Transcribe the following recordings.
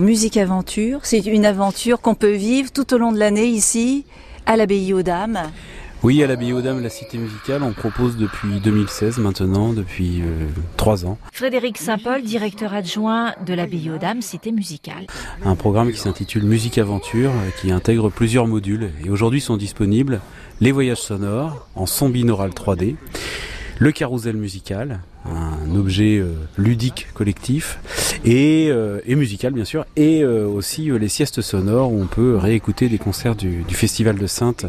En musique aventure, c'est une aventure qu'on peut vivre tout au long de l'année ici, à l'abbaye aux Dames. Oui, à l'abbaye aux Dames, la cité musicale, on propose depuis 2016 maintenant, depuis euh, trois ans. Frédéric Saint-Paul, directeur adjoint de l'abbaye aux Dames, cité musicale. Un programme qui s'intitule Musique Aventure, euh, qui intègre plusieurs modules. Et aujourd'hui sont disponibles les voyages sonores en son binaural 3D, le carrousel musical, un objet euh, ludique collectif et, euh, et, musical bien sûr et euh, aussi les siestes sonores où on peut réécouter des concerts du, du, Festival de Sainte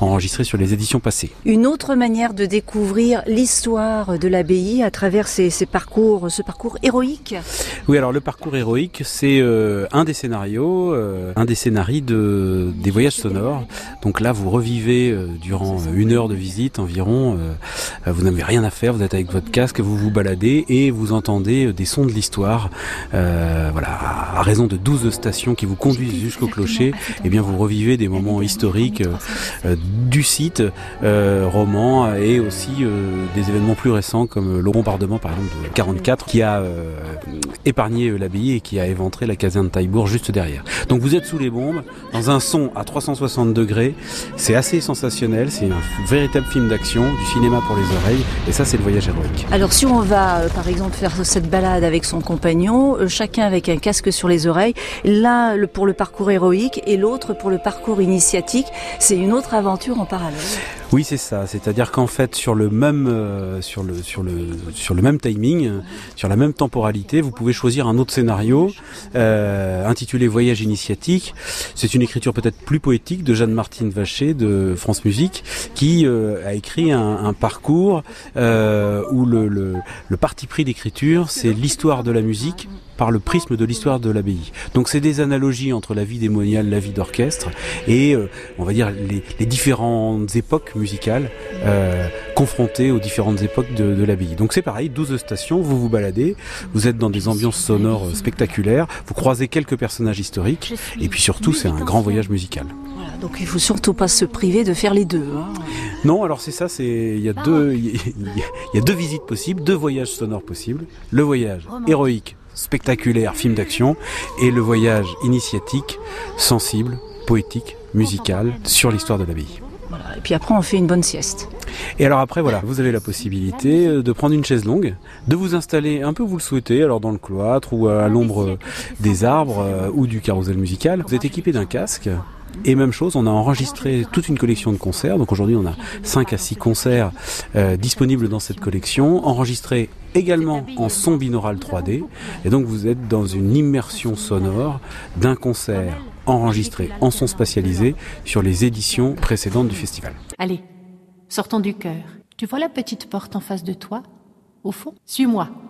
enregistrés sur les éditions passées. Une autre manière de découvrir l'histoire de l'abbaye à travers ces, ces, parcours, ce parcours héroïque. Oui alors le parcours héroïque c'est un des scénarios, un des scénarios de, des voyages sonores. Donc là vous revivez durant une heure de visite environ, vous n'avez rien à faire, vous êtes avec votre casque, vous vous baladez et vous entendez des sons de l'histoire. Euh, voilà, à raison de 12 stations qui vous conduisent jusqu'au clocher, et eh bien vous revivez des moments historiques euh, du site euh, roman et aussi euh, des événements plus récents comme le bombardement par exemple de 44 qui a euh, épargné l'abbaye et qui a éventré la caserne de Taillebourg juste derrière. Donc vous êtes sous les bombes dans un son à 360 degrés, c'est assez sensationnel, c'est un véritable film d'action, du cinéma pour les oreilles et ça c'est le voyage héroïque. Alors si on va euh, par exemple faire cette balade avec son compagnon, euh, chacun avec un casque sur les oreilles, l'un pour le parcours héroïque et l'autre pour le parcours initiatique, c'est une autre aventure en parallèle. Oui, c'est ça. C'est-à-dire qu'en fait, sur le même euh, sur le sur le sur le même timing, sur la même temporalité, vous pouvez choisir un autre scénario euh, intitulé Voyage initiatique. C'est une écriture peut-être plus poétique de Jeanne-Martine Vacher de France Musique, qui euh, a écrit un, parcours où le, le parti pris d'écriture, c'est l'histoire de la musique par le prisme de l'histoire de l'abbaye. Donc c'est des analogies entre la vie démoniale, la vie d'orchestre et euh, on va dire les, les différentes époques musicales euh, confrontées aux différentes époques de, de l'abbaye. Donc c'est pareil, 12 stations, vous vous baladez, vous êtes dans des ambiances sonores spectaculaires, vous croisez quelques personnages historiques et puis surtout c'est un grand voyage musical. Voilà, donc il faut surtout pas se priver de faire les deux. Hein. Non, alors c'est ça, c'est il y a deux il y a deux visites possibles, deux voyages sonores possibles, le voyage héroïque spectaculaire film d'action et le voyage initiatique, sensible, poétique, musical sur l'histoire de l'abbaye. Voilà. Et puis après on fait une bonne sieste. Et alors après voilà, vous avez la possibilité de prendre une chaise longue, de vous installer un peu où vous le souhaitez, alors dans le cloître ou à l'ombre des arbres ou du carrousel musical. Vous êtes équipé d'un casque et même chose, on a enregistré toute une collection de concerts. Donc aujourd'hui, on a 5 à 6 concerts euh, disponibles dans cette collection, enregistrés également en son binaural 3D. Et donc vous êtes dans une immersion sonore d'un concert enregistré en son spatialisé sur les éditions précédentes du festival. Allez, sortons du cœur. Tu vois la petite porte en face de toi? Au fond? Suis-moi.